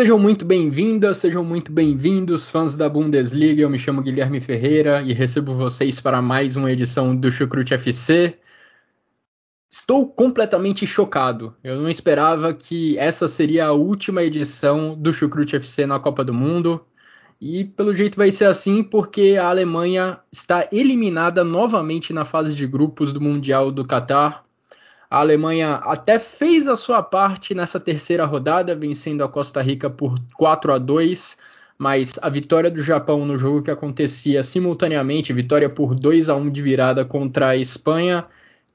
Sejam muito bem-vindas, sejam muito bem-vindos, fãs da Bundesliga. Eu me chamo Guilherme Ferreira e recebo vocês para mais uma edição do Chucrute FC. Estou completamente chocado. Eu não esperava que essa seria a última edição do Chucrute FC na Copa do Mundo. E pelo jeito vai ser assim porque a Alemanha está eliminada novamente na fase de grupos do Mundial do Catar a Alemanha até fez a sua parte nessa terceira rodada, vencendo a Costa Rica por 4 a 2, mas a vitória do Japão no jogo que acontecia simultaneamente, vitória por 2 a 1 de virada contra a Espanha,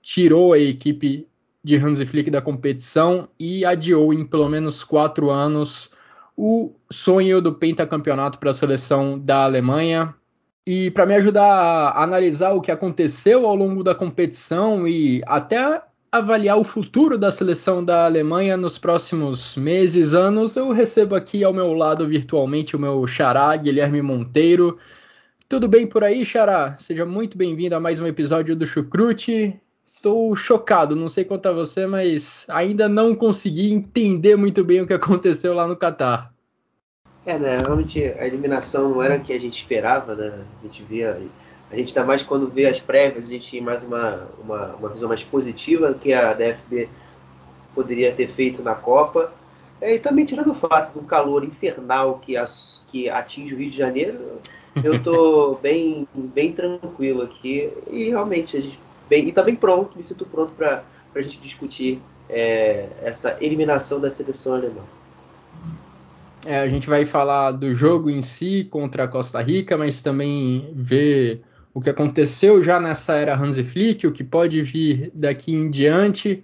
tirou a equipe de Hansi Flick da competição e adiou em pelo menos quatro anos o sonho do pentacampeonato para a seleção da Alemanha. E para me ajudar a analisar o que aconteceu ao longo da competição e até avaliar o futuro da seleção da Alemanha nos próximos meses, anos, eu recebo aqui ao meu lado virtualmente o meu xará, Guilherme Monteiro. Tudo bem por aí, xará? Seja muito bem-vindo a mais um episódio do Chucrute. Estou chocado, não sei quanto a você, mas ainda não consegui entender muito bem o que aconteceu lá no Catar. É, né? Realmente a eliminação não era o que a gente esperava, né? A gente via a gente ainda mais quando vê as prévias, a gente tem mais uma, uma, uma visão mais positiva que a DFB poderia ter feito na Copa. É, e também tirando o fato do calor infernal que, as, que atinge o Rio de Janeiro, eu estou bem, bem tranquilo aqui e realmente a gente bem, e também pronto, me sinto pronto para a gente discutir é, essa eliminação da seleção alemã. É, a gente vai falar do jogo em si contra a Costa Rica, mas também ver o que aconteceu já nessa era Hansi Flick, o que pode vir daqui em diante,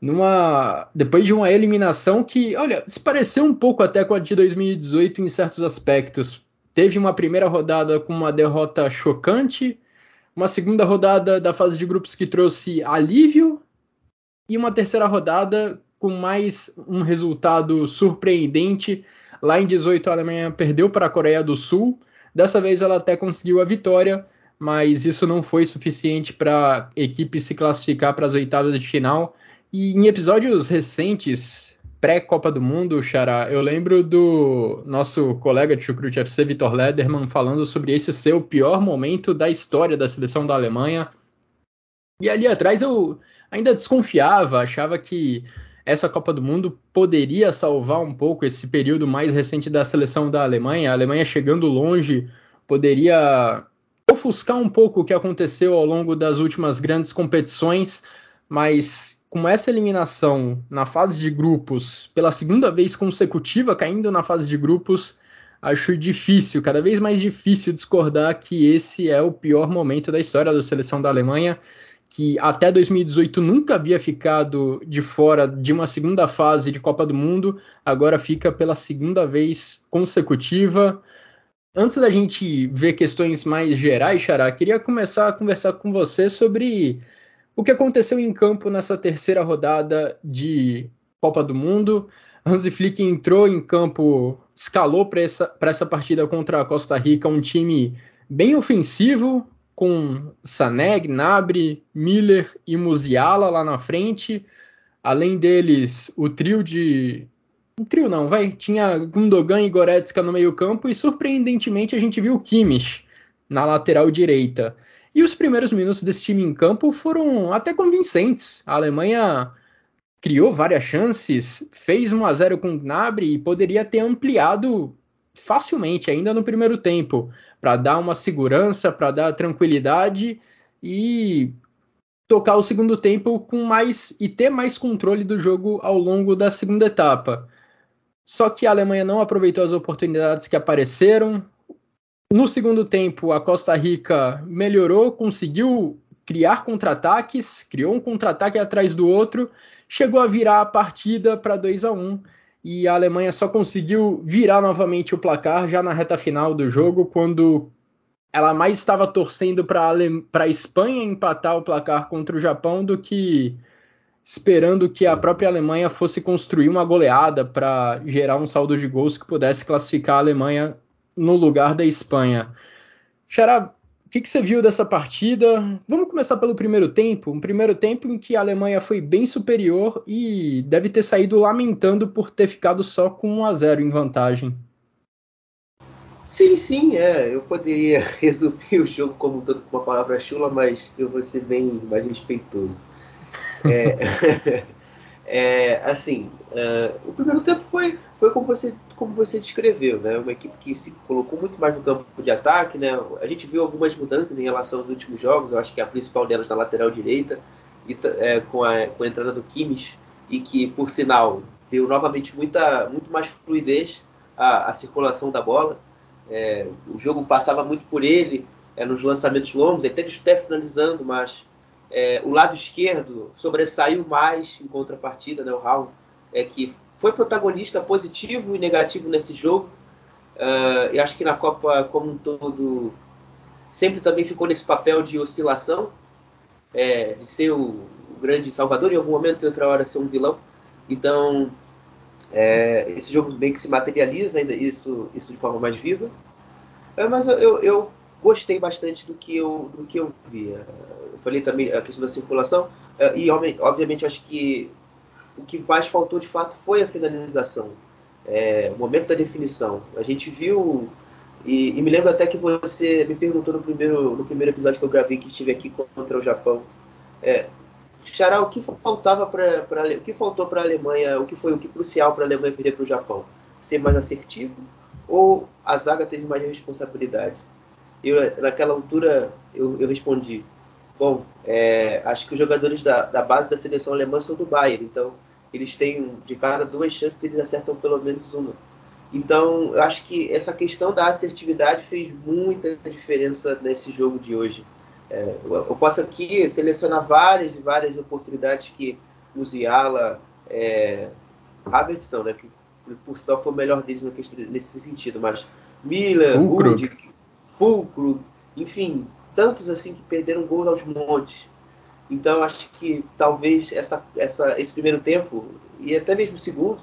numa depois de uma eliminação que, olha, se pareceu um pouco até com a de 2018 em certos aspectos. Teve uma primeira rodada com uma derrota chocante, uma segunda rodada da fase de grupos que trouxe alívio e uma terceira rodada com mais um resultado surpreendente. Lá em 18 a Alemanha perdeu para a Coreia do Sul. Dessa vez ela até conseguiu a vitória, mas isso não foi suficiente para a equipe se classificar para as oitavas de final. E em episódios recentes, pré-Copa do Mundo, Xará, eu lembro do nosso colega de Chucrute FC, Vitor Lederman, falando sobre esse ser o pior momento da história da seleção da Alemanha. E ali atrás eu ainda desconfiava, achava que essa Copa do Mundo poderia salvar um pouco esse período mais recente da seleção da Alemanha. A Alemanha chegando longe poderia ofuscar um pouco o que aconteceu ao longo das últimas grandes competições, mas com essa eliminação na fase de grupos, pela segunda vez consecutiva caindo na fase de grupos, acho difícil, cada vez mais difícil discordar que esse é o pior momento da história da seleção da Alemanha, que até 2018 nunca havia ficado de fora de uma segunda fase de Copa do Mundo, agora fica pela segunda vez consecutiva. Antes da gente ver questões mais gerais, Xará, queria começar a conversar com você sobre o que aconteceu em campo nessa terceira rodada de Copa do Mundo. Hansi Flick entrou em campo, escalou para essa, essa partida contra a Costa Rica um time bem ofensivo, com Sané, Gnabry, Miller e Musiala lá na frente. Além deles, o trio de um trio não, vai. Tinha Gundogan e Goretzka no meio-campo e surpreendentemente a gente viu o Kimmich na lateral direita. E os primeiros minutos desse time em campo foram até convincentes. A Alemanha criou várias chances, fez 1 a 0 com o Gnabry e poderia ter ampliado facilmente ainda no primeiro tempo, para dar uma segurança, para dar tranquilidade e tocar o segundo tempo com mais e ter mais controle do jogo ao longo da segunda etapa. Só que a Alemanha não aproveitou as oportunidades que apareceram. No segundo tempo, a Costa Rica melhorou, conseguiu criar contra-ataques, criou um contra-ataque atrás do outro, chegou a virar a partida para 2 a 1 e a Alemanha só conseguiu virar novamente o placar já na reta final do jogo, quando ela mais estava torcendo para a Espanha empatar o placar contra o Japão do que esperando que a própria Alemanha fosse construir uma goleada para gerar um saldo de gols que pudesse classificar a Alemanha no lugar da Espanha. Xará, o que, que, você viu dessa partida? Vamos começar pelo primeiro tempo. Um primeiro tempo em que a Alemanha foi bem superior e deve ter saído lamentando por ter ficado só com 1 a 0 em vantagem. Sim, sim, é. Eu poderia resumir o jogo como todo com uma palavra chula, mas eu vou ser bem mais respeitoso. É, é, assim, uh, o primeiro tempo foi, foi como, você, como você descreveu, né? Uma equipe que se colocou muito mais no campo de ataque, né? A gente viu algumas mudanças em relação aos últimos jogos, eu acho que a principal delas na lateral direita, e, é, com, a, com a entrada do Kimmich, e que, por sinal, deu novamente muita, muito mais fluidez à, à circulação da bola. É, o jogo passava muito por ele é, nos lançamentos longos, até até finalizando, mas é, o lado esquerdo sobressaiu mais em contrapartida, né, o Raul, é, que foi protagonista positivo e negativo nesse jogo. Uh, e acho que na Copa como um todo sempre também ficou nesse papel de oscilação, é, de ser o, grande salvador em algum momento e outra hora ser um vilão. Então é, esse jogo meio que se materializa ainda isso, isso de forma mais viva. É, mas eu, eu, gostei bastante do que eu, do que eu vi. Eu falei também a questão da circulação, eh, e obviamente acho que o que mais faltou de fato foi a finalização, é, o momento da definição. A gente viu, e, e, me lembro até que você me perguntou no primeiro, no primeiro episódio que eu gravei que estive aqui contra o Japão. É, Xará, o que faltava para o que faltou para a Alemanha, o que foi o que crucial para a Alemanha perder para o Japão? Ser mais assertivo ou a zaga teve mais responsabilidade? Eu, naquela altura eu, eu respondi, bom, é, acho que os jogadores da, da, base da seleção alemã são do Bayern, então eles têm, de cada duas chances, eles acertam pelo menos uma. Então, eu acho que essa questão da assertividade fez muita diferença nesse jogo de hoje. É, eu posso aqui selecionar várias e várias oportunidades que o Ziala, é, Havertz não, né, que por sinal foi o melhor deles nesse sentido, mas Miller, Rudy, Fulcro, enfim, tantos assim que perderam gols aos montes. Então acho que talvez essa, essa, esse primeiro tempo e até mesmo o segundo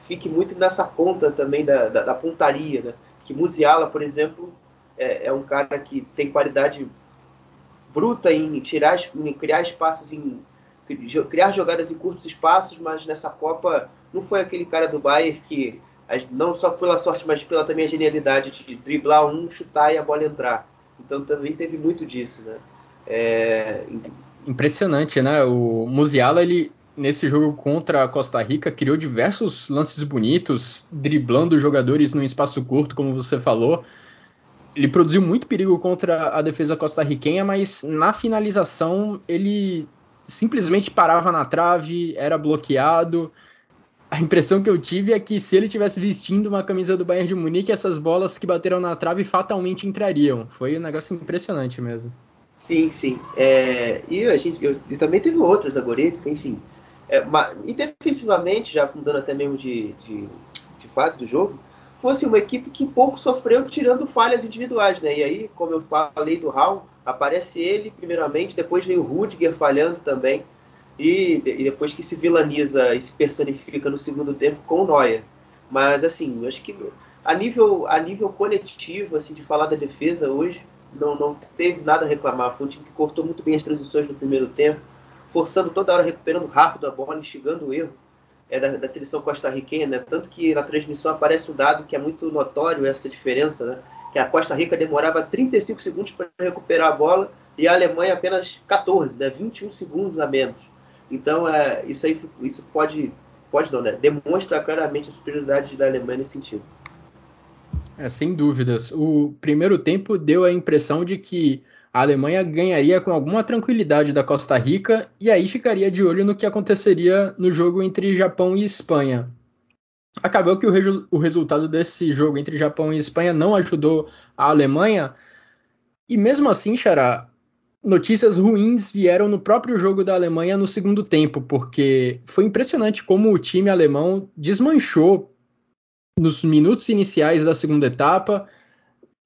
fique muito nessa conta também da, da, da pontaria, né? Que Musiala, por exemplo, é, é, um cara que tem qualidade bruta em tirar, em criar espaços, em criar jogadas em curtos espaços, mas nessa Copa não foi aquele cara do Bayern que não só pela sorte, mas pela também a genialidade de driblar um, chutar e a bola entrar. Então também teve muito disso, né? É... Impressionante, né? O Musiala, ele nesse jogo contra a Costa Rica criou diversos lances bonitos, driblando jogadores num espaço curto, como você falou. Ele produziu muito perigo contra a defesa costarriquenha, mas na finalização ele simplesmente parava na trave, era bloqueado a impressão que eu tive é que se ele tivesse vestindo uma camisa do Bayern de Munique, essas bolas que bateram na trave fatalmente entrariam. Foi um negócio impressionante mesmo. Sim, sim. É, e a gente eu, também teve outros da Goretzka, enfim. É, mas, e defensivamente, já mudando até mesmo de, de, de, fase do jogo, fosse uma equipe que pouco sofreu tirando falhas individuais, né? E aí, como eu falei do Raul, aparece ele primeiramente, depois vem o Rudiger falhando também e, e, depois que se vilaniza e se personifica no segundo tempo com o Neuer. Mas assim, acho que a nível, a nível coletivo, assim, de falar da defesa hoje, não, não teve nada a reclamar. Foi um time que cortou muito bem as transições no primeiro tempo, forçando toda hora, recuperando rápido a bola, instigando o erro é, da, da seleção costarriquenha, né? Tanto que na transmissão aparece um dado que é muito notório essa diferença, né? Que a Costa Rica demorava 35 segundos para recuperar a bola e a Alemanha apenas 14, né? 21 segundos a menos. Então, é, isso aí isso pode, pode não, né? Demonstra claramente a superioridade da Alemanha nesse sentido. É, sem dúvidas. O primeiro tempo deu a impressão de que a Alemanha ganharia com alguma tranquilidade da Costa Rica e aí ficaria de olho no que aconteceria no jogo entre Japão e Espanha. Acabou que o, reju- o resultado desse jogo entre Japão e Espanha não ajudou a Alemanha. E mesmo assim, Xará, notícias ruins vieram no próprio jogo da Alemanha no segundo tempo, porque foi impressionante como o time alemão desmanchou nos minutos iniciais da segunda etapa,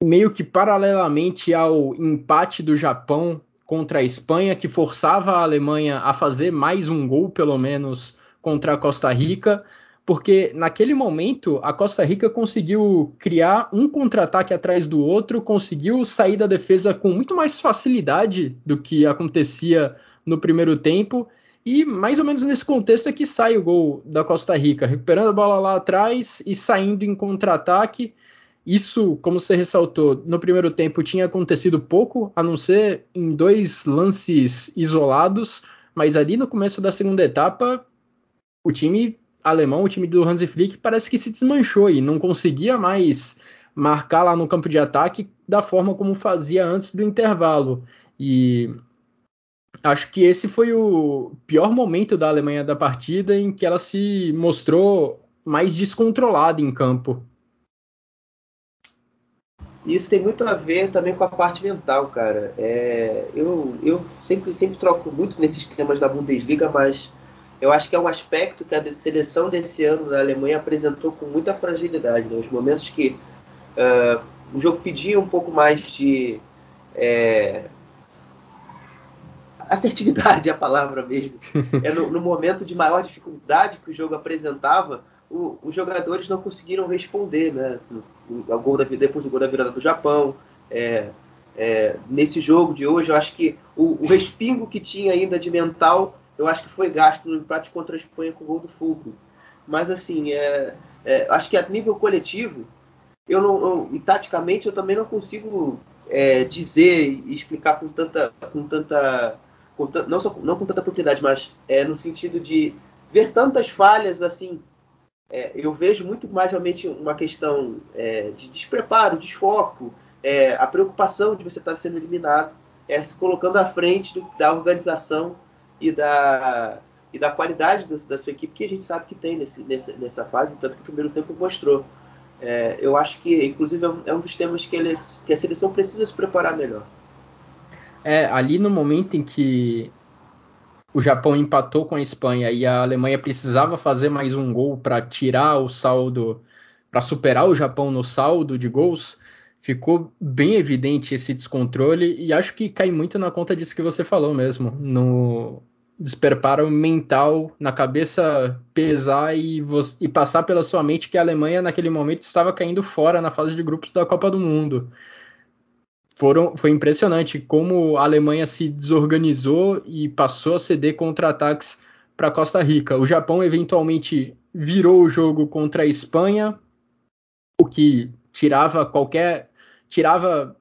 meio que paralelamente ao empate do Japão contra a Espanha, que forçava a Alemanha a fazer mais um gol, pelo menos, contra a Costa Rica porque naquele momento a Costa Rica conseguiu criar um contra-ataque atrás do outro, conseguiu sair da defesa com muito mais facilidade do que acontecia no primeiro tempo. E mais ou menos nesse contexto é que sai o gol da Costa Rica, recuperando a bola lá atrás e saindo em contra-ataque. Isso, como você ressaltou, no primeiro tempo tinha acontecido pouco, a não ser em dois lances isolados, mas ali no começo da segunda etapa, o time alemão, o time do Hansi Flick, parece que se desmanchou e não conseguia mais marcar lá no campo de ataque da forma como fazia antes do intervalo. E acho que esse foi o pior momento da Alemanha da partida em que ela se mostrou mais descontrolada em campo. Isso tem muito a ver também com a parte mental, cara. É, eu, eu sempre, sempre troco muito nesses temas da Bundesliga, mas eu acho que é um aspecto que a seleção desse ano da Alemanha apresentou com muita fragilidade. Né? Os momentos que uh, o jogo pedia um pouco mais de é, assertividade, a palavra mesmo. É no, no, momento de maior dificuldade que o jogo apresentava, o, os jogadores não conseguiram responder, né? O, gol da, depois do gol da virada do Japão. É, é, nesse jogo de hoje, eu acho que o, o respingo que tinha ainda de mental eu acho que foi gasto no empate contra a Espanha com o gol do Fulcro. Mas assim, é, é, acho que a nível coletivo, eu não, não e taticamente eu também não consigo é, dizer e explicar com tanta, com tanta, com não, só, não com tanta propriedade, mas é, no sentido de ver tantas falhas assim. É, eu vejo muito mais realmente uma questão é, de despreparo, desfoco, a preocupação de você estar sendo eliminado, é, se colocando à frente do, da organização e da, e da qualidade do, da sua equipe que a gente sabe que tem nesse, nessa, nessa fase, tanto que o primeiro tempo mostrou. É, eu acho que, inclusive, é um, é um dos temas que, eles, que a seleção precisa se preparar melhor. É, ali no momento em que o Japão empatou com a Espanha e a Alemanha precisava fazer mais um gol para tirar o saldo, para superar o Japão no saldo de gols, ficou bem evidente esse descontrole e acho que cai muito na conta disso que você falou mesmo, no, despreparo mental na cabeça pesar e, e, passar pela sua mente que a Alemanha naquele momento estava caindo fora na fase de grupos da Copa do Mundo. Foram, foi impressionante como a Alemanha se desorganizou e passou a ceder contra-ataques para Costa Rica. O Japão eventualmente virou o jogo contra a Espanha, o que tirava qualquer tirava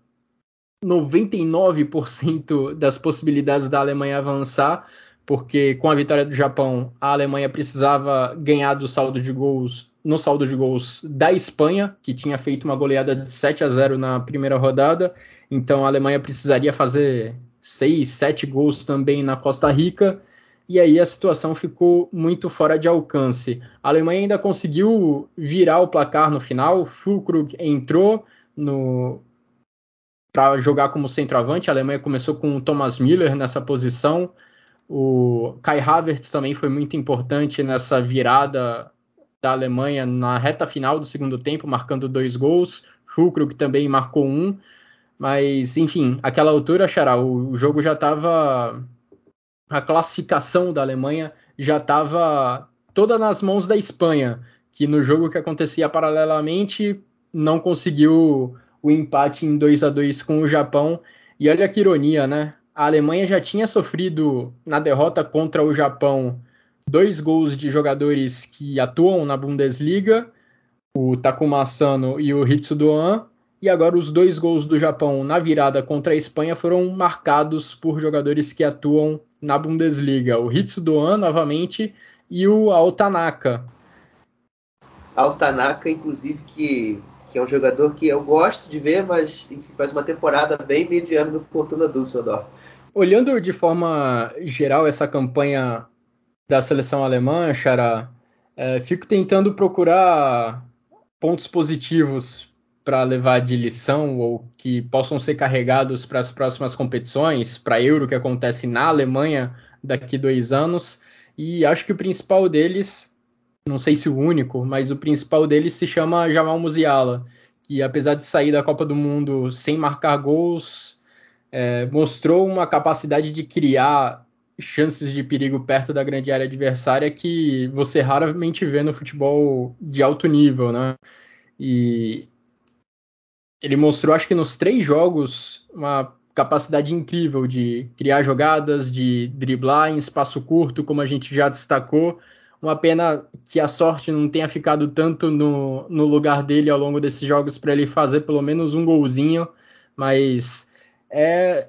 99% das possibilidades da Alemanha avançar, porque com a vitória do Japão, a Alemanha precisava ganhar do saldo de gols no saldo de gols da Espanha, que tinha feito uma goleada de 7 a 0 na primeira rodada. Então a Alemanha precisaria fazer 6, 7 gols também na Costa Rica. E aí a situação ficou muito fora de alcance. A Alemanha ainda conseguiu virar o placar no final. Fulkrug entrou no para jogar como centroavante. A Alemanha começou com o Thomas Müller nessa posição. O Kai Havertz também foi muito importante nessa virada da Alemanha na reta final do segundo tempo, marcando dois gols. Fulkrug também marcou um. Mas, enfim, aquela altura, Xará, o, jogo já estava. A classificação da Alemanha já estava toda nas mãos da Espanha, que no jogo que acontecia paralelamente não conseguiu o empate em 2 a 2 com o Japão. E olha que ironia, né? A Alemanha já tinha sofrido na derrota contra o Japão dois gols de jogadores que atuam na Bundesliga, o Takuma Asano e o Hitsudoan, e agora os dois gols do Japão na virada contra a Espanha foram marcados por jogadores que atuam na Bundesliga, o Hitsudoan novamente e o Altanaka. Altanaka, inclusive, que que é um jogador que eu gosto de ver, mas enfim, faz uma temporada bem mediana no Fortuna Düsseldorf. Olhando de forma geral essa campanha da seleção alemã, Xará, é, fico tentando procurar pontos positivos para levar de lição ou que possam ser carregados para as próximas competições, para a Euro que acontece na Alemanha daqui dois anos. E acho que o principal deles, não sei se o único, mas o principal deles se chama Jamal Musiala, que apesar de sair da Copa do Mundo sem marcar gols, é, mostrou uma capacidade de criar chances de perigo perto da grande área adversária que você raramente vê no futebol de alto nível, né? E ele mostrou, acho que nos três jogos, uma capacidade incrível de criar jogadas, de driblar em espaço curto, como a gente já destacou. Uma pena que a sorte não tenha ficado tanto no, no lugar dele ao longo desses jogos para ele fazer pelo menos um golzinho, mas é,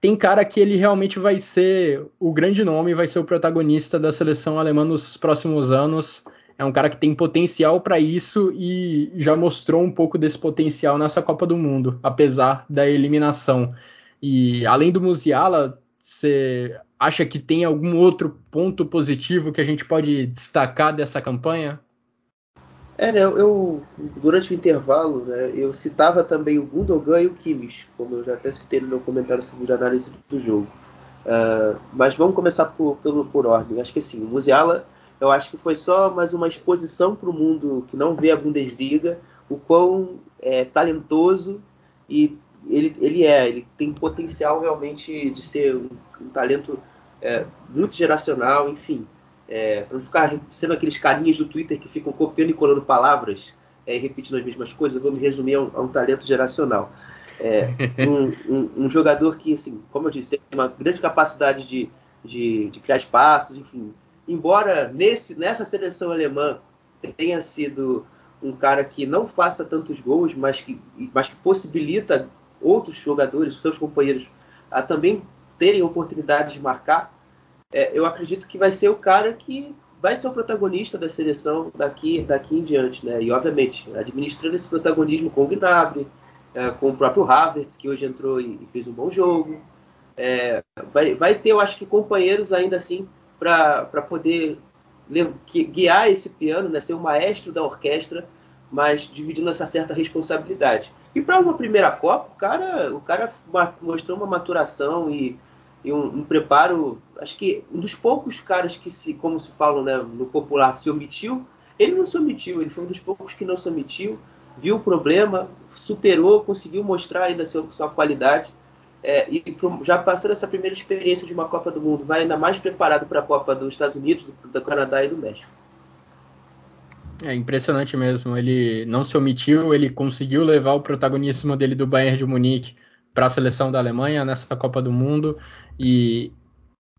tem cara que ele realmente vai ser o grande nome, vai ser o protagonista da seleção alemã nos próximos anos. É um cara que tem potencial para isso e já mostrou um pouco desse potencial nessa Copa do Mundo, apesar da eliminação. E além do Musiala, você acha que tem algum outro ponto positivo que a gente pode destacar dessa campanha? É, né, eu, durante o intervalo, né, eu citava também o Gundogan e o Kimmich, como eu já até citei no meu comentário sobre a análise do jogo. Uh, mas vamos começar por, por ordem. Acho que sim, o Musiala, eu acho que foi só mais uma exposição para o mundo que não vê a Bundesliga, o quão é, talentoso e ele, ele é, ele tem potencial realmente de ser um, um talento é, muito geracional, enfim. É, para não ficar sendo aqueles carinhas do Twitter que ficam copiando e colando palavras é, e repetindo as mesmas coisas, eu vou me resumir a um, a um talento geracional. É, um, um, um, jogador que, assim, como eu disse, tem uma grande capacidade de, de, de criar espaços, enfim. Embora nesse, nessa seleção alemã tenha sido um cara que não faça tantos gols, mas que, mas que possibilita outros jogadores, seus companheiros, a também terem oportunidade de marcar, é, eu acredito que vai ser o cara que vai ser o protagonista da seleção daqui, daqui em diante, né? E obviamente administrando esse protagonismo com o Gnabry, é, com o próprio Havertz que hoje entrou e, e fez um bom jogo, é, vai, vai ter, eu acho que companheiros ainda assim para poder guiar esse piano, né? Ser o maestro da orquestra, mas dividindo essa certa responsabilidade. E para uma primeira Copa, o cara, o cara mostrou uma maturação e, e um, um, preparo. Acho que um dos poucos caras que se, como se fala né, no popular, se omitiu. Ele não se omitiu, ele foi um dos poucos que não se omitiu, viu o problema, superou, conseguiu mostrar ainda sua, sua qualidade. É, e já passando essa primeira experiência de uma Copa do Mundo, vai ainda mais preparado para a Copa dos Estados Unidos, do, do Canadá e do México. É impressionante mesmo. Ele não se omitiu, ele conseguiu levar o protagonismo dele do Bayern de Munique para a seleção da Alemanha nessa Copa do Mundo e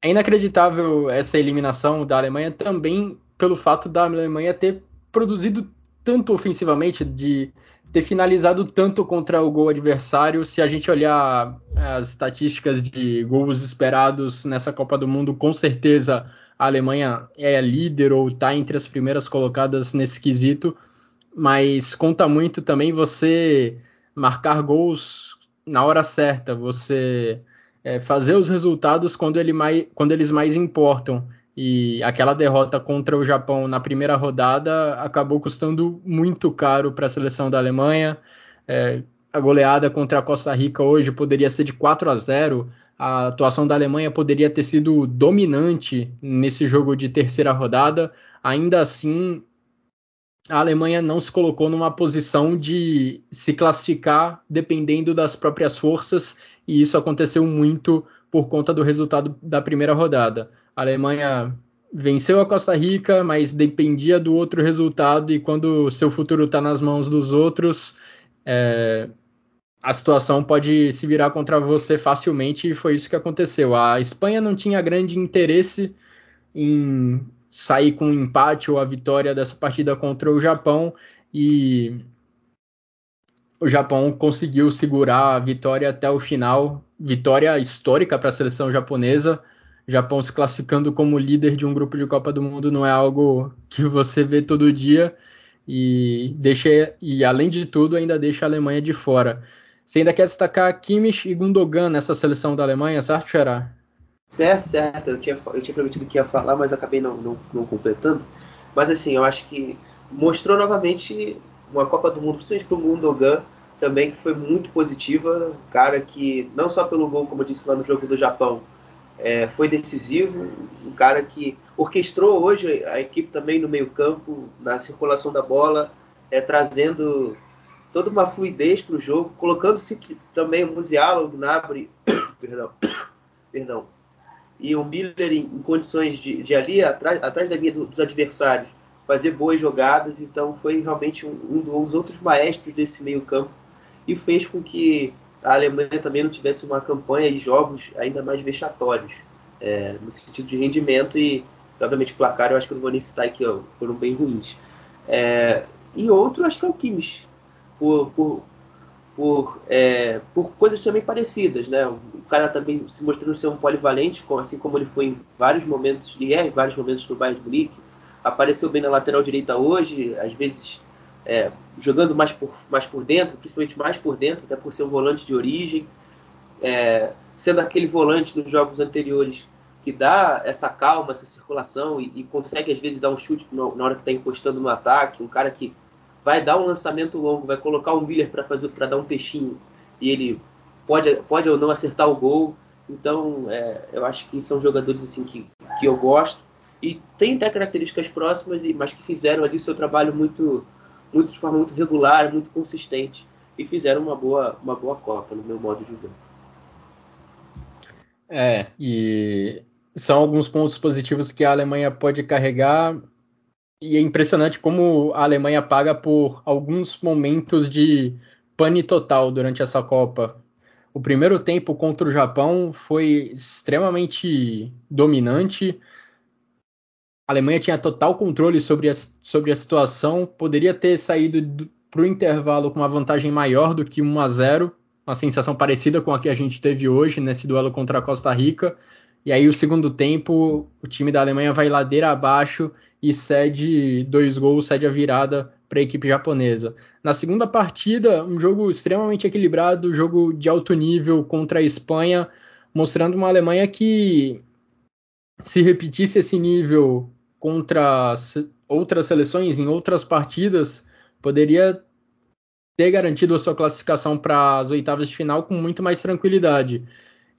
é inacreditável essa eliminação da Alemanha também pelo fato da Alemanha ter produzido tanto ofensivamente, de ter finalizado tanto contra o gol adversário. Se a gente olhar as estatísticas de gols esperados nessa Copa do Mundo, com certeza a Alemanha é líder ou está entre as primeiras colocadas nesse quesito, mas conta muito também você marcar gols na hora certa, você é, fazer os resultados quando, ele mais, quando eles mais importam. E aquela derrota contra o Japão na primeira rodada acabou custando muito caro para a seleção da Alemanha. É, a goleada contra a Costa Rica hoje poderia ser de 4 a 0, a atuação da Alemanha poderia ter sido dominante nesse jogo de terceira rodada. Ainda assim, a Alemanha não se colocou numa posição de se classificar dependendo das próprias forças, e isso aconteceu muito por conta do resultado da primeira rodada. A Alemanha venceu a Costa Rica, mas dependia do outro resultado, e quando seu futuro está nas mãos dos outros, é, a situação pode se virar contra você facilmente e foi isso que aconteceu. A Espanha não tinha grande interesse em sair com um empate ou a vitória dessa partida contra o Japão e o Japão conseguiu segurar a vitória até o final. Vitória histórica para a seleção japonesa. O Japão se classificando como líder de um grupo de Copa do Mundo não é algo que você vê todo dia e deixa e além de tudo ainda deixa a Alemanha de fora. Você ainda quer destacar Kimmich e Gundogan nessa seleção da Alemanha, certo, Xará? Certo, certo. Eu tinha, eu tinha prometido que ia falar, mas acabei não, não, não completando. Mas assim, eu acho que mostrou novamente uma Copa do Mundo, principalmente para o Gundogan, também que foi muito positiva, cara que não só pelo gol, como eu disse lá no jogo do Japão, é, foi decisivo, um cara que orquestrou hoje a equipe também no meio campo, na circulação da bola, é, trazendo toda uma fluidez para o jogo, colocando-se também o Musiala, o Gnabry, perdão, perdão, e o Miller em, condições de, de, ali, atrás, atrás da linha do, dos adversários, fazer boas jogadas, então foi realmente um, um dos outros maestros desse meio campo e fez com que a Alemanha também não tivesse uma campanha de jogos ainda mais vexatórios, é, no sentido de rendimento e, obviamente, placar eu acho que eu não vou nem citar aqui, ó, foram bem ruins. É, e outro, acho que é o Kimmich, por, por, por, é, por coisas também parecidas, né? O cara também se mostrando ser um polivalente, assim como ele foi em vários momentos, e é em vários momentos no Bayern de Munique, apareceu bem na lateral direita hoje, às vezes é, jogando mais por, mais por dentro, principalmente mais por dentro, até por ser um volante de origem, é, sendo aquele volante nos jogos anteriores que dá essa calma, essa circulação e, e consegue às vezes dar um chute na hora que está encostando no ataque, um cara que vai dar um lançamento longo, vai colocar um Miller para fazer para dar um peixinho e ele pode, pode ou não acertar o gol. Então, é, eu acho que são jogadores assim que, que eu gosto e tem até características próximas, mas que fizeram ali o seu trabalho muito muito de forma muito regular, muito consistente e fizeram uma boa, uma boa Copa, no meu modo de ver. É, e são alguns pontos positivos que a Alemanha pode carregar. E é impressionante como a Alemanha paga por alguns momentos de pane total durante essa Copa. O primeiro tempo contra o Japão foi extremamente dominante. A Alemanha tinha total controle sobre a, sobre a situação, poderia ter saído para o intervalo com uma vantagem maior do que 1 a 0, uma sensação parecida com a que a gente teve hoje nesse duelo contra a Costa Rica. E aí o segundo tempo, o time da Alemanha vai ladeira abaixo e cede dois gols, cede a virada para a equipe japonesa. Na segunda partida, um jogo extremamente equilibrado, jogo de alto nível contra a Espanha, mostrando uma Alemanha que se repetisse esse nível contra outras seleções em outras partidas, poderia ter garantido a sua classificação para as oitavas de final com muito mais tranquilidade.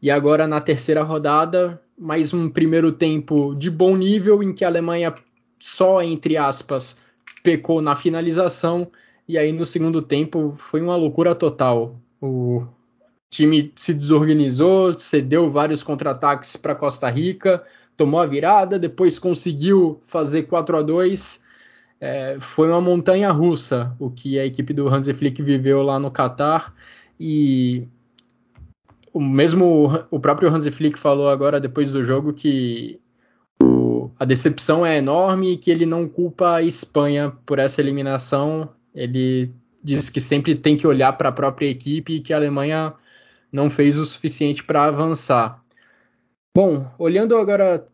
E agora na terceira rodada, mais um primeiro tempo de bom nível em que a Alemanha só entre aspas pecou na finalização. E aí no segundo tempo foi uma loucura total. O time se desorganizou, cedeu vários contra-ataques para Costa Rica, tomou a virada, depois conseguiu fazer 4 a 2 é, foi uma montanha russa o que a equipe do Hansi Flick viveu lá no Catar. E o mesmo o próprio Hansi Flick falou agora depois do jogo que o, a decepção é enorme e que ele não culpa a Espanha por essa eliminação. Ele diz que sempre tem que olhar para a própria equipe e que a Alemanha não fez o suficiente para avançar. Bom, olhando agora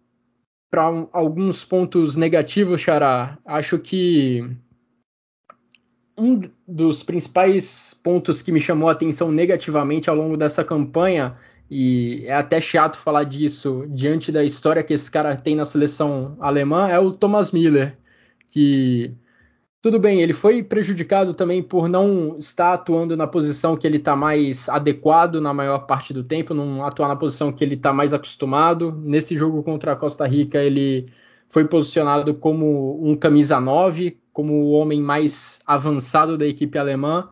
para alguns pontos negativos, Xará, acho que um dos principais pontos que me chamou a atenção negativamente ao longo dessa campanha, e é até chato falar disso diante da história que esse cara tem na seleção alemã, é o Thomas Miller, que tudo bem, ele foi prejudicado também por não estar atuando na posição que ele está mais adequado na maior parte do tempo, não atuar na posição que ele está mais acostumado. Nesse jogo contra a Costa Rica, ele foi posicionado como um camisa 9, como o homem mais avançado da equipe alemã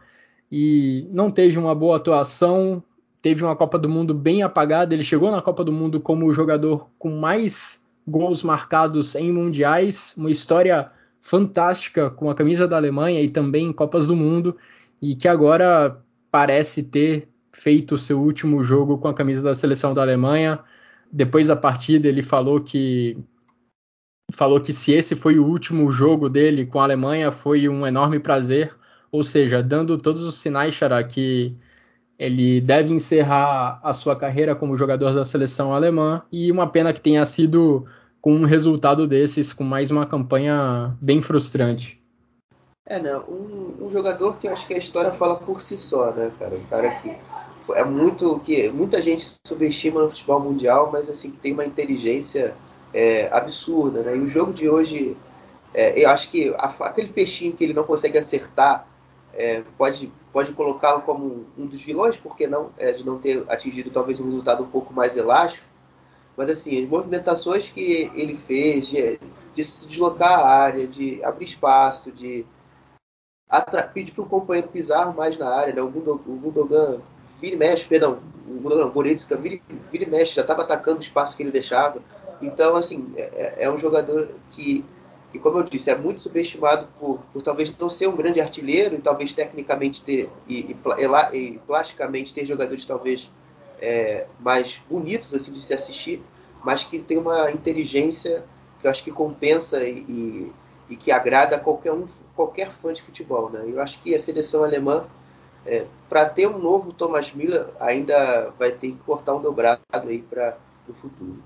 e não teve uma boa atuação. Teve uma Copa do Mundo bem apagada. Ele chegou na Copa do Mundo como o jogador com mais gols marcados em mundiais, uma história fantástica com a camisa da Alemanha e também em Copas do Mundo, e que agora parece ter feito o seu último jogo com a camisa da seleção da Alemanha. Depois da partida, ele falou que falou que se esse foi o último jogo dele com a Alemanha, foi um enorme prazer, ou seja, dando todos os sinais, Xará, que ele deve encerrar a sua carreira como jogador da seleção alemã e uma pena que tenha sido com um resultado desses, com mais uma campanha bem frustrante. É, né? Um, um, jogador que eu acho que a história fala por si só, né, cara? Um cara que é muito que muita gente subestima no futebol mundial, mas assim que tem uma inteligência é, absurda, né? E o jogo de hoje, é, eu acho que a, aquele peixinho que ele não consegue acertar é, pode pode colocá-lo como um dos vilões, porque não, é, de não ter atingido talvez um resultado um pouco mais elástico. Mas assim, as movimentações que ele fez de, de se deslocar a área, de abrir espaço, de pedir para o companheiro pisar mais na área, né? o, Gundogan vira e mexe, perdão, o Gundogan, Goretzka vira, vira e mexe, já estava atacando o espaço que ele deixava. Então, assim, é, é, é um jogador que, que, como eu disse, é muito subestimado por, por talvez não ser um grande artilheiro e talvez tecnicamente ter e, e, e plasticamente ter jogadores talvez é, mais bonitos assim de se assistir, mas que tem uma inteligência que eu acho que compensa e, e que agrada a qualquer um, qualquer fã de futebol, né? Eu acho que a seleção alemã é, para ter um novo Thomas Müller ainda vai ter que cortar um dobrado aí para o futuro.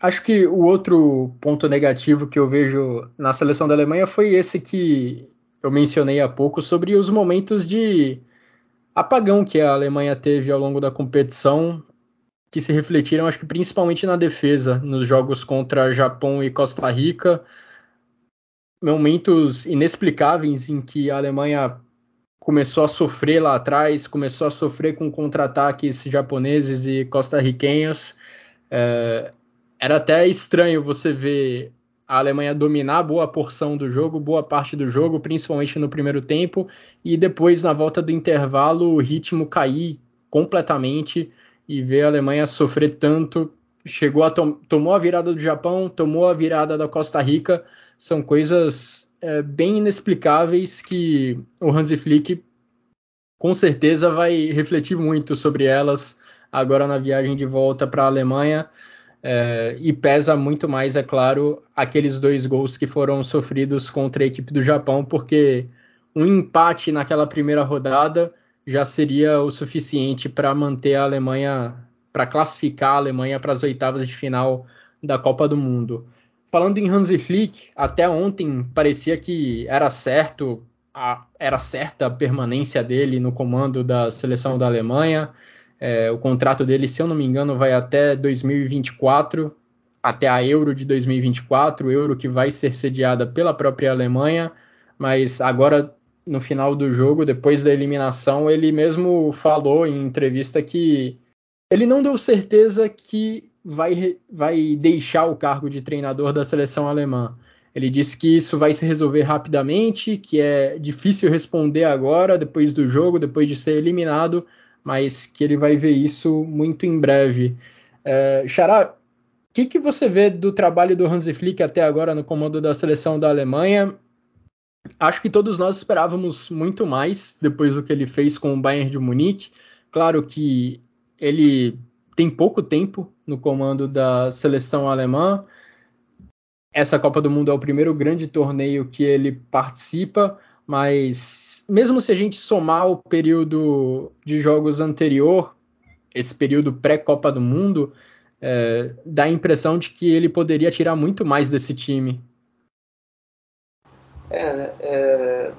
Acho que o outro ponto negativo que eu vejo na seleção da Alemanha foi esse que eu mencionei há pouco sobre os momentos de apagão que a Alemanha teve ao longo da competição, que se refletiram, acho que principalmente na defesa, nos jogos contra Japão e Costa Rica. Momentos inexplicáveis em que a Alemanha começou a sofrer lá atrás, começou a sofrer com contra-ataques japoneses e costarriquenhos. É, era até estranho você ver a Alemanha dominar boa porção do jogo, boa parte do jogo, principalmente no primeiro tempo, e depois na volta do intervalo o ritmo cair completamente e ver a Alemanha sofrer tanto. Chegou a tom tomou a virada do Japão, tomou a virada da Costa Rica, são coisas é, bem inexplicáveis que o Hansi Flick com certeza vai refletir muito sobre elas agora na viagem de volta para a Alemanha. É, e pesa muito mais, é claro, aqueles dois gols que foram sofridos contra a equipe do Japão, porque um empate naquela primeira rodada já seria o suficiente para manter a Alemanha, para classificar a Alemanha para as oitavas de final da Copa do Mundo. Falando em Hansi Flick, até ontem parecia que era certo, a, era certa a permanência dele no comando da seleção da Alemanha. É, o contrato dele, se eu não me engano, vai até 2024, até a Euro de 2024, Euro que vai ser sediada pela própria Alemanha, mas agora no final do jogo, depois da eliminação, ele mesmo falou em entrevista que ele não deu certeza que vai, vai deixar o cargo de treinador da seleção alemã. Ele disse que isso vai se resolver rapidamente, que é difícil responder agora, depois do jogo, depois de ser eliminado, mas que ele vai ver isso muito em breve. É, Xará, o que, que você vê do trabalho do Hansi Flick até agora no comando da seleção da Alemanha? Acho que todos nós esperávamos muito mais depois do que ele fez com o Bayern de Munique. Claro que ele tem pouco tempo no comando da seleção alemã. Essa Copa do Mundo é o primeiro grande torneio que ele participa, mas mesmo se a gente somar o período de jogos anterior, esse período pré-Copa do Mundo, é, dá a impressão de que ele poderia tirar muito mais desse time. É, é,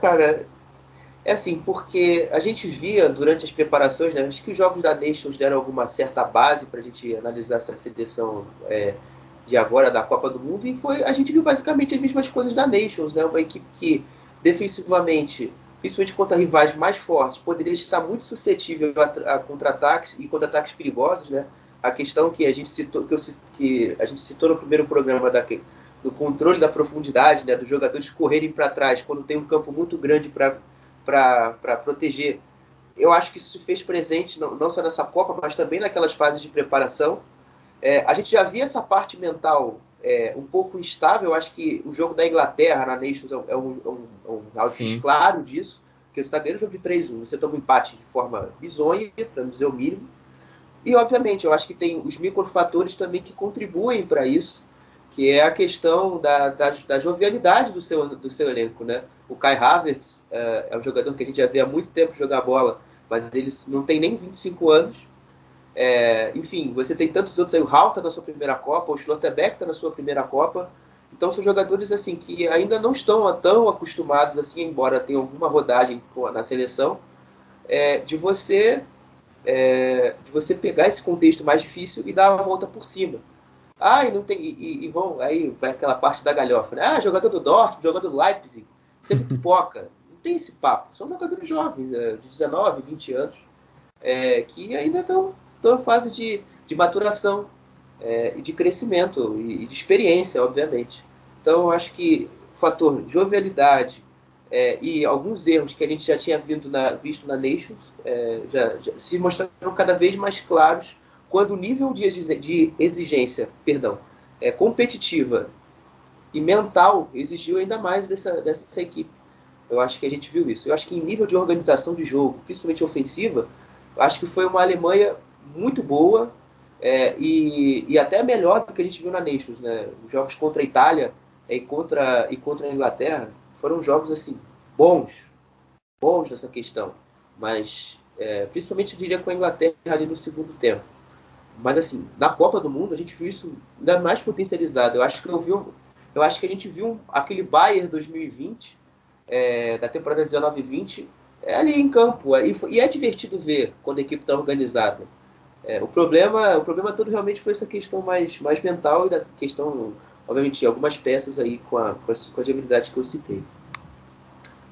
cara, é assim, porque a gente via durante as preparações, né, acho que os jogos da Nations deram alguma certa base para a gente analisar essa seleção é, de agora da Copa do Mundo, e foi a gente viu basicamente as mesmas coisas da Nations, né, uma equipe que defensivamente, principalmente contra rivais mais fortes, poderia estar muito suscetível a, a contra-ataques e contra-ataques perigosos, né? A questão que a gente citou, que, eu, que a gente citou no primeiro programa da, do controle da profundidade, né? Dos jogadores correrem para trás quando tem um campo muito grande para proteger. Eu acho que isso se fez presente não, não só nessa Copa, mas também naquelas fases de preparação. É, a gente já via essa parte mental é, um pouco instável. Eu acho que o jogo da Inglaterra na Nations é um, é um, é um é claro disso, porque você está ganhando o jogo de 3-1, você toma um empate de forma bizonha, para não dizer o mínimo. E, obviamente, eu acho que tem os microfatores também que contribuem para isso, que é a questão da, da, da, jovialidade do seu, do seu elenco. Né? O Kai Havertz é, é um jogador que a gente já vê há muito tempo jogar bola, mas ele não tem nem 25 anos é, enfim, você tem tantos outros aí, o Hall está na sua primeira Copa, o Schlotterbeck está na sua primeira Copa. Então são jogadores assim que ainda não estão tão acostumados assim, embora tenham alguma rodagem na seleção, é, de você é, de você pegar esse contexto mais difícil e dar uma volta por cima. Ah, e não tem e, e vão aí vai aquela parte da galhofa, né? Ah, jogador do Dortmund, jogador do Leipzig, sempre pipoca. tem esse papo. São jogadores jovens, é, de 19, 20 anos, é, que ainda estão em fase de, de maturação é, e de crescimento e, e, de experiência, obviamente. Então, eu acho que o fator jovialidade é, e alguns erros que a gente já tinha na, visto na Nations é, já, já, se mostraram cada vez mais claros quando o nível de, de exigência perdão, é, competitiva e mental exigiu ainda mais dessa, dessa equipe. Eu acho que a gente viu isso. Eu acho que em nível de organização de jogo, principalmente ofensiva, acho que foi uma Alemanha muito boa é, e, e, até melhor do que a gente viu na Nations. Né? Os jogos contra a Itália e contra, e contra a Inglaterra foram jogos assim bons, bons nessa questão. Mas é, principalmente eu diria com a Inglaterra ali no segundo tempo. Mas assim, na Copa do Mundo a gente viu isso ainda mais potencializado. Eu acho que eu vi, eu acho que a gente viu aquele Bayern 2020 é, da temporada 19 e 20 é ali em campo. É, e, é divertido ver quando a equipe está organizada. É, o, problema, o problema todo realmente foi essa questão mais, mais mental e da questão, obviamente, algumas peças aí com, a, com, as, com as habilidades que eu citei.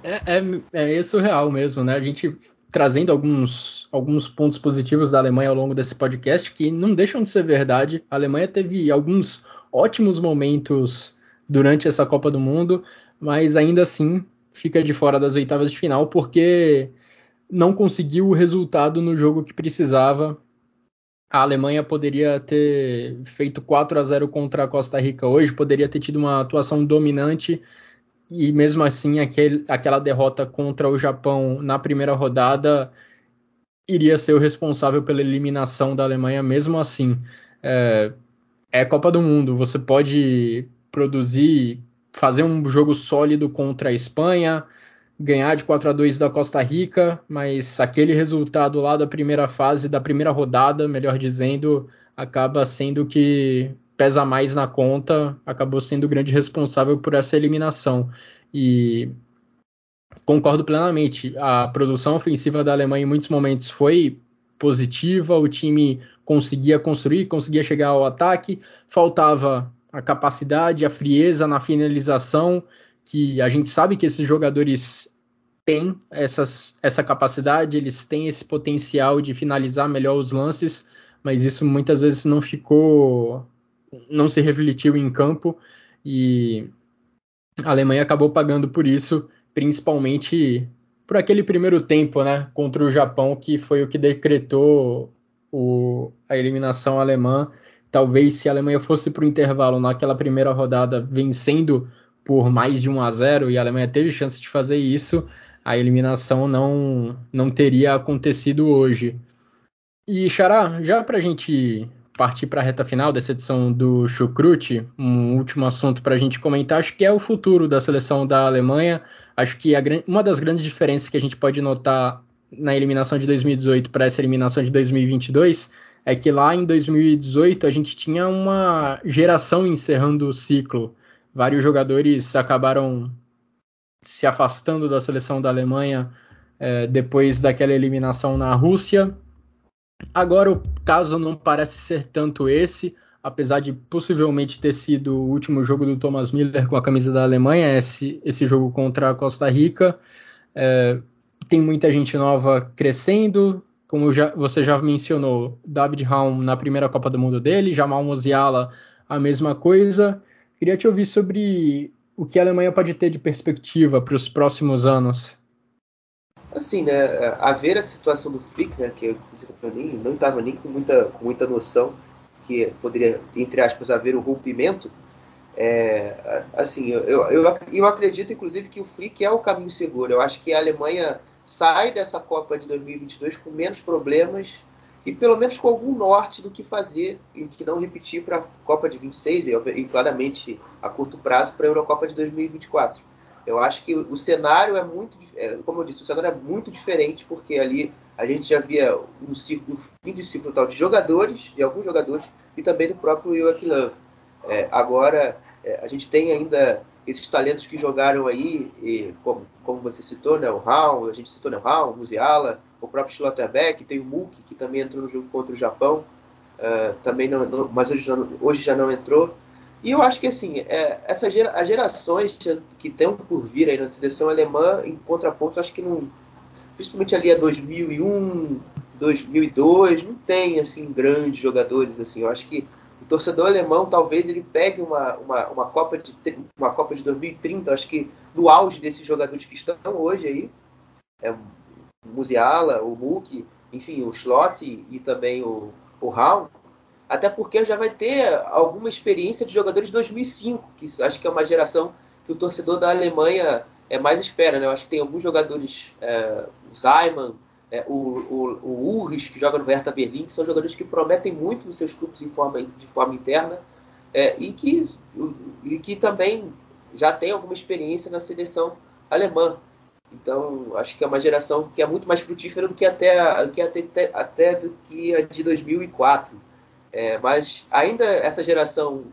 É, é, é isso real mesmo, né? A gente trazendo alguns, alguns pontos positivos da Alemanha ao longo desse podcast que não deixam de ser verdade. A Alemanha teve alguns ótimos momentos durante essa Copa do Mundo, mas ainda assim fica de fora das oitavas de final porque não conseguiu o resultado no jogo que precisava. A Alemanha poderia ter feito 4 a 0 contra a Costa Rica hoje, poderia ter tido uma atuação dominante e mesmo assim aquele, aquela derrota contra o Japão na primeira rodada iria ser o responsável pela eliminação da Alemanha mesmo assim. É, é Copa do Mundo, você pode produzir fazer um jogo sólido contra a Espanha, ganhar de 4 a 2 da Costa Rica, mas aquele resultado lá da primeira fase, da primeira rodada, melhor dizendo, acaba sendo que pesa mais na conta, acabou sendo o grande responsável por essa eliminação. E concordo plenamente, a produção ofensiva da Alemanha em muitos momentos foi positiva, o time conseguia construir, conseguia chegar ao ataque, faltava a capacidade, a frieza na finalização, que a gente sabe que esses jogadores têm essas, essa capacidade, eles têm esse potencial de finalizar melhor os lances, mas isso muitas vezes não ficou, não se refletiu em campo e a Alemanha acabou pagando por isso, principalmente por aquele primeiro tempo, né, contra o Japão, que foi o que decretou o, a eliminação alemã. Talvez se a Alemanha fosse para o intervalo naquela primeira rodada vencendo por mais de 1 a 0 e a Alemanha teve chance de fazer isso, a eliminação não, não teria acontecido hoje. E Xará, já para a gente partir para a reta final dessa edição do Chucrute, um último assunto para a gente comentar, acho que é o futuro da seleção da Alemanha. Acho que a, uma das grandes diferenças que a gente pode notar na eliminação de 2018 para essa eliminação de 2022 é que lá em 2018 a gente tinha uma geração encerrando o ciclo. Vários jogadores acabaram se afastando da seleção da Alemanha é, depois daquela eliminação na Rússia. Agora o caso não parece ser tanto esse, apesar de possivelmente ter sido o último jogo do Thomas Miller com a camisa da Alemanha, esse, esse jogo contra a Costa Rica. É, tem muita gente nova crescendo, como já, você já mencionou, David Raum na primeira Copa do Mundo dele, Jamal Musiala a mesma coisa. Queria te ouvir sobre o que a Alemanha pode ter de perspectiva para os próximos anos. Assim, né, a ver a situação do Flick, né, que eu não estava nem com muita, com muita noção que poderia, entre aspas, haver o rompimento, é, assim, eu, eu, eu acredito, inclusive, que o Flick é o caminho seguro. Eu acho que a Alemanha sai dessa Copa de 2022 com menos problemas e pelo menos com algum norte do que fazer e que não repetir para a Copa de 26 e, claramente a curto prazo para a Eurocopa de 2024. Eu acho que o cenário é muito, é, como eu disse, o cenário é muito diferente porque ali a gente já via um, ciclo, um fim de ciclo tal de jogadores, de alguns jogadores e também do próprio Joachim Löw. É, agora é, a gente tem ainda esses talentos que jogaram aí, e, como, como você citou, né, o Raul, a gente citou né, o Raul, o Musiala, o próprio Schlotterbeck, tem o Muki, que também entrou no jogo contra o Japão, uh, também não, não, mas hoje já, hoje já não entrou. E eu acho que assim, é, essa gera, as gerações que estão por vir aí na seleção alemã, em contraponto, acho que não. Principalmente ali a 2001, 2002, não tem assim grandes jogadores assim. Eu acho que o torcedor alemão talvez ele pegue uma, uma, uma, Copa, de, uma Copa de 2030, acho que no auge desses jogadores que estão hoje aí, é, Musiala, o Hulk, enfim, o Schlott e, e também o, o Raul, até porque já vai ter alguma experiência de jogadores de 2005, que acho que é uma geração que o torcedor da Alemanha é mais espera, né? Eu acho que tem alguns jogadores, é, o Zayman, é, o, o, o Urris, que joga no Hertha Berlim, que são jogadores que prometem muito nos seus clubes de forma, de forma interna é, e, que, e que também já tem alguma experiência na seleção alemã. Então, acho que é uma geração que é muito mais frutífera do que até, que até, até do que a de 2004. É, mas ainda essa geração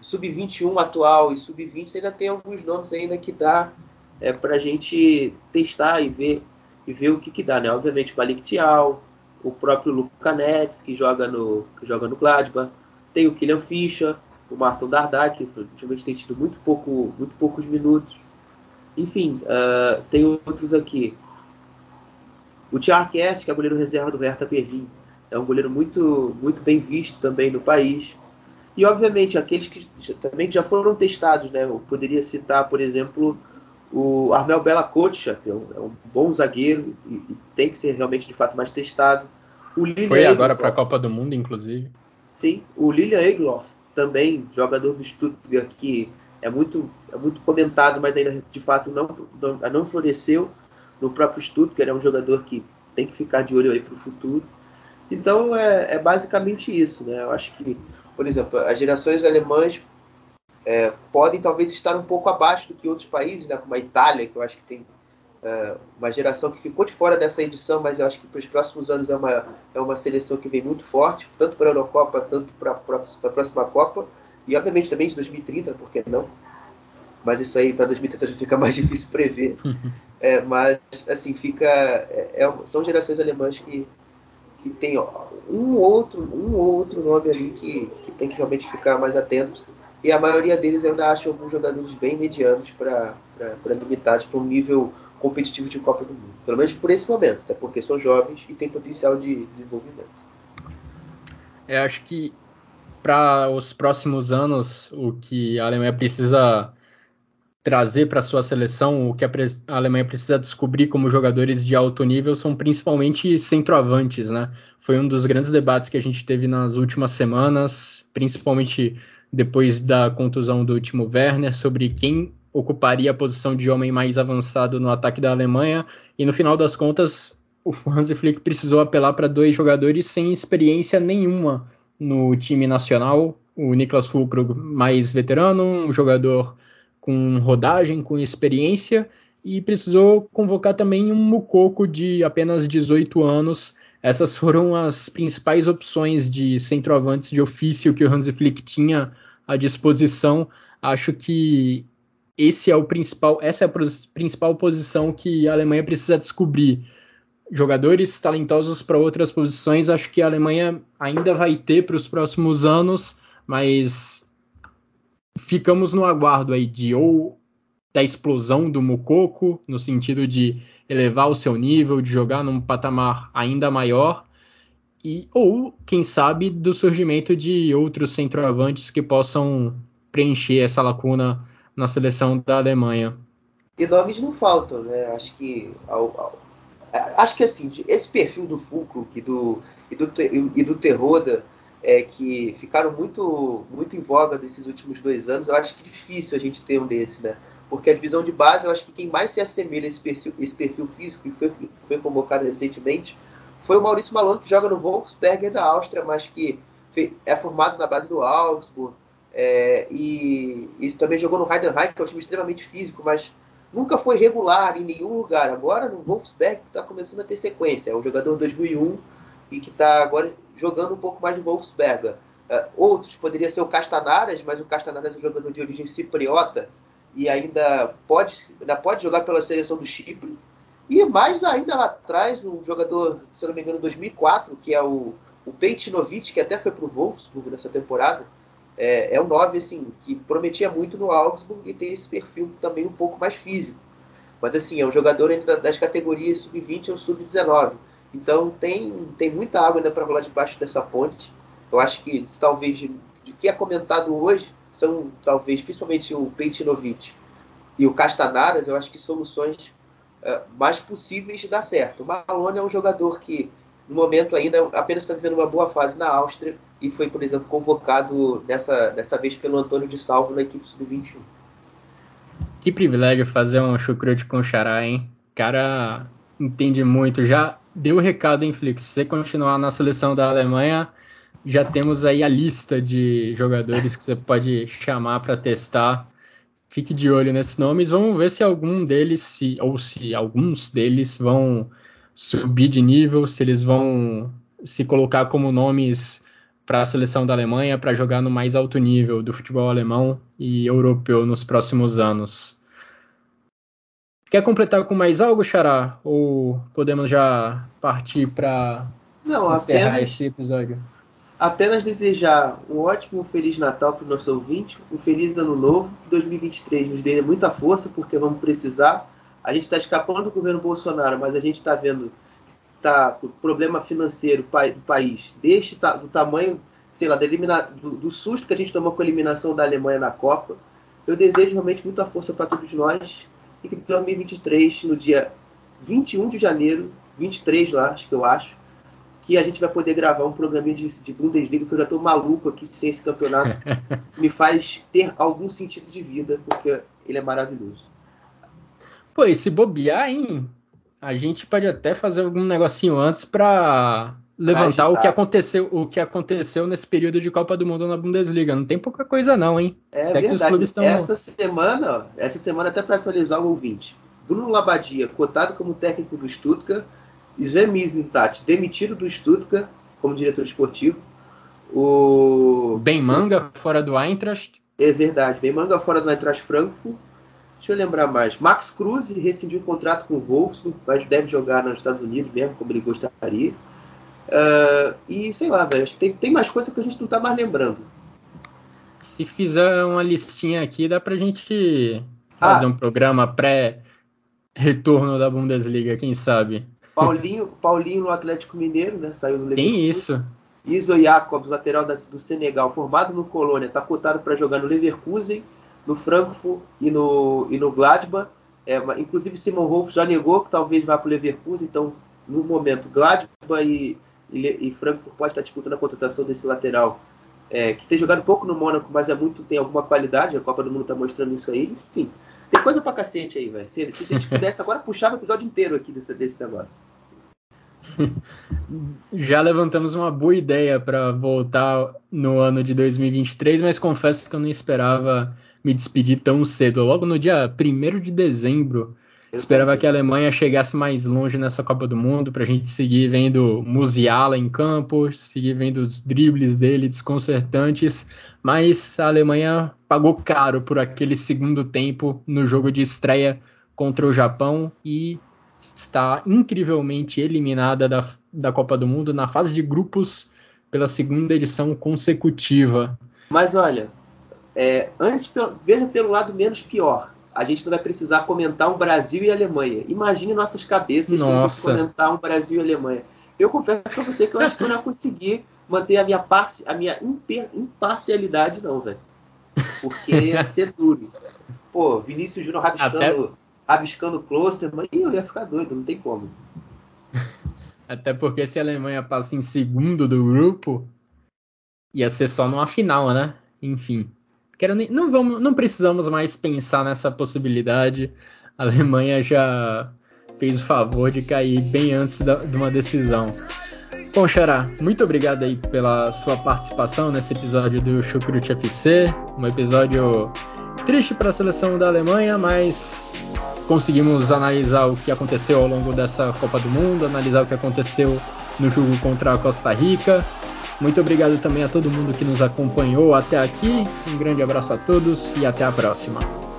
sub-21 atual e sub-20 ainda tem alguns nomes ainda que dá é, para a gente testar e ver e ver o que, que dá, né? Obviamente, Malik Tial, o próprio Luca Nets, que joga no, que joga no Gladbach, tem o Kylian Fischer, o Martin Dardai, que ultimamente tem tido muito, pouco, muito poucos minutos. Enfim, uh, tem outros aqui. O Thiago Kest, que é goleiro reserva do Hertha Berlim, é um goleiro muito, muito bem visto também no país. E, obviamente, aqueles que também já foram testados, né? Eu poderia citar, por exemplo, o Armel Bela Cocha, que é um, é um bom zagueiro e, e, tem que ser realmente de fato mais testado. O Lilian Foi agora para a Copa do Mundo, inclusive. Sim, o Lilian Egloff, também jogador do Stuttgart, que é muito, é muito comentado, mas ainda de fato não, não, não floresceu no próprio Stuttgart. É um jogador que tem que ficar de olho aí para o futuro. Então é, é, basicamente isso, né? Eu acho que, por exemplo, as gerações alemãs é, podem talvez estar um pouco abaixo do que outros países, né, como a Itália, que eu acho que tem é, uma geração que ficou de fora dessa edição, mas eu acho que para os próximos anos é uma, é uma seleção que vem muito forte, tanto para a Eurocopa, tanto para a próxima Copa, e obviamente também de 2030, por que não? Mas isso aí para 2030 já fica mais difícil prever. É, mas, assim, fica. É, é são gerações alemãs que, que tem um outro, um outro nome ali que, que tem que realmente ficar mais atento e a maioria deles ainda acha alguns jogadores bem medianos para limitados para um nível competitivo de Copa do Mundo. Pelo menos por esse momento, até porque são jovens e têm potencial de desenvolvimento. Eu acho que para os próximos anos, o que a Alemanha precisa trazer para sua seleção, o que a, a, Alemanha precisa descobrir como jogadores de alto nível são principalmente centroavantes, né? Foi um dos grandes debates que a gente teve nas últimas semanas, principalmente depois da contusão do Timo Werner, sobre quem ocuparia a posição de homem mais avançado no ataque da Alemanha. E no final das contas, o Hansi Flick precisou apelar para dois jogadores sem experiência nenhuma no time nacional. O Niklas Fulkrug, mais veterano, um jogador com rodagem, com experiência, e precisou convocar também um Mukoko de apenas 18 anos. Essas foram as principais opções de centroavantes de ofício que o Hansi Flick tinha à disposição. Acho que esse é o principal, essa é a principal posição que a Alemanha precisa descobrir. Jogadores talentosos para outras posições, acho que a Alemanha ainda vai ter para os próximos anos, mas ficamos no aguardo aí de ou da explosão do Mukoko, no sentido de elevar o seu nível, de jogar num patamar ainda maior, e ou quem sabe do surgimento de outros centroavantes que possam preencher essa lacuna na seleção da Alemanha. E nomes não faltam, né? Acho que acho que assim esse perfil do Fulcro e do e do, e do Terroda é, que ficaram muito muito em voga desses últimos dois anos, eu acho que é difícil a gente ter um desse, né? Porque a divisão de base, eu acho que quem mais se assemelha a esse perfil, esse perfil físico que foi, foi convocado recentemente foi o Maurício Malone, que joga no Wolfsberger da Áustria, mas que é formado na base do Augsburg. É, e, e, também jogou no Heidenheim, que é um time extremamente físico, mas nunca foi regular em nenhum lugar. Agora no Wolfsberg está começando a ter sequência. É um jogador 2001 e que está agora jogando um pouco mais de Wolfsberger. Uh, outros poderia ser o Castanaras, mas o Castanaras é um jogador de origem cipriota e ainda pode, ainda pode jogar pela seleção do Chipre. E mais ainda lá atrás, um jogador, se não me engano, 2004, que é o, o Peitinovic, que até foi para o Wolfsburg nessa temporada, é, é um 9 assim, que prometia muito no Augsburg e tem esse perfil também um pouco mais físico. Mas assim, é um jogador ainda das categorias sub-20 ou sub-19. Então tem, tem muita água ainda para rolar debaixo dessa ponte. Eu acho que talvez de, de que é comentado hoje são talvez principalmente o Peitinovic e o Castanaras, eu acho que soluções uh, mais possíveis de dar certo. O Malone é um jogador que no momento ainda apenas está vivendo uma boa fase na Áustria e foi, por exemplo, convocado dessa, dessa vez pelo Antônio de Salvo na equipe sub-21. Que privilégio fazer um chucrute com o Xará, hein? Cara entende muito. Já deu o recado, hein, Flix? Se você continuar na seleção da Alemanha, já temos aí a lista de jogadores que você pode chamar para testar. Fique de olho nesses nomes. Vamos ver se algum deles, se, ou se alguns deles vão subir de nível, se eles vão se colocar como nomes para a seleção da Alemanha para jogar no mais alto nível do futebol alemão e europeu nos próximos anos. Quer completar com mais algo, Xará? Ou podemos já partir para encerrar apenas, esse episódio? Apenas desejar um ótimo Feliz Natal para o nosso ouvinte, um Feliz Ano Novo, que 2023 nos dê muita força, porque vamos precisar. A gente está escapando do governo Bolsonaro, mas a gente está vendo tá, o problema financeiro do país, deste do tamanho, sei lá, do, do, susto que a gente tomou com a eliminação da Alemanha na Copa. Eu desejo realmente muita força para todos nós e que 2023, no dia 21 de janeiro, 23 lá, acho que eu acho, que a gente vai poder gravar um programinha de, de Bundesliga, que eu já estou maluco aqui sem esse campeonato. me faz ter algum sentido de vida, porque ele é maravilhoso. Pô, e se bobear, hein? A gente pode até fazer algum negocinho antes para levantar o que aconteceu, o que aconteceu nesse período de Copa do Mundo na Bundesliga. Não tem pouca coisa não, hein? É até verdade. Essa semana, essa semana até para atualizar o ouvinte. Bruno Labadia, cotado como técnico do Stuttgart, Sven Mislintat, demitido do Stuttgart como diretor esportivo. O Ben Manga fora do Eintracht. É verdade, Ben Manga fora do Eintracht Frankfurt. Deixa eu lembrar mais. Max Cruz rescindiu o contrato com o Wolfsburg, mas deve jogar nos Estados Unidos mesmo, como ele gostaria. Uh, e sei lá, velho, tem, tem mais coisa que a gente não tá mais lembrando. Se fizer uma listinha aqui, dá pra gente fazer ah, um programa pré-retorno da Bundesliga, quem sabe? Paulinho, Paulinho no Atlético Mineiro, né? Saiu no Leverkusen. Tem isso. Iso Jacobs, lateral da, do Senegal, formado no Colônia, tá cotado para jogar no Leverkusen no Frankfurt e no, e no Gladbach. É, inclusive Simon Rolf já negou que talvez vá para o Leverkusen, então no momento Gladbach e, e, e, Frankfurt pode estar disputando a contratação desse lateral é, que tem jogado pouco no Mônaco, mas é muito tem alguma qualidade. A Copa do Mundo está mostrando isso aí. Enfim, tem coisa pra cacete aí, velho. Se, se, a gente pudesse agora puxava o episódio inteiro aqui desse, desse negócio. Já levantamos uma boa ideia para voltar no ano de 2023, mas confesso que eu não esperava me despedir tão cedo. Logo no dia 1 de dezembro, esperava que a Alemanha chegasse mais longe nessa Copa do Mundo para a gente seguir vendo Musiala em campo, seguir vendo os dribles dele desconcertantes, mas a Alemanha pagou caro por aquele segundo tempo no jogo de estreia contra o Japão e está incrivelmente eliminada da, da Copa do Mundo na fase de grupos pela segunda edição consecutiva. Mas olha, é, antes, veja pelo lado menos pior. A gente não vai precisar comentar um Brasil e Alemanha. Imagine nossas cabeças Nossa. tendo que comentar um Brasil e Alemanha. Eu confesso para você que eu acho que eu não consegui manter a minha, a minha imparcialidade, não, velho. Porque ia ser duro. Pô, Vinícius Júnior rabiscando, Até... rabiscando Klosterman, eu ia ficar doido, não tem como. Até porque se a Alemanha passa em segundo do grupo, ia ser só numa final, né? Enfim. Quero nem, não, vamos, não precisamos mais pensar nessa possibilidade. A Alemanha já fez o favor de cair bem antes da, de uma decisão. Bom, Xará, muito obrigado aí pela sua participação nesse episódio do Chucrute FC. Um episódio triste para a seleção da Alemanha, mas conseguimos analisar o que aconteceu ao longo dessa Copa do Mundo, analisar o que aconteceu no jogo contra a Costa Rica muito obrigado também a todo mundo que nos acompanhou até aqui. Um grande abraço a todos e até a próxima.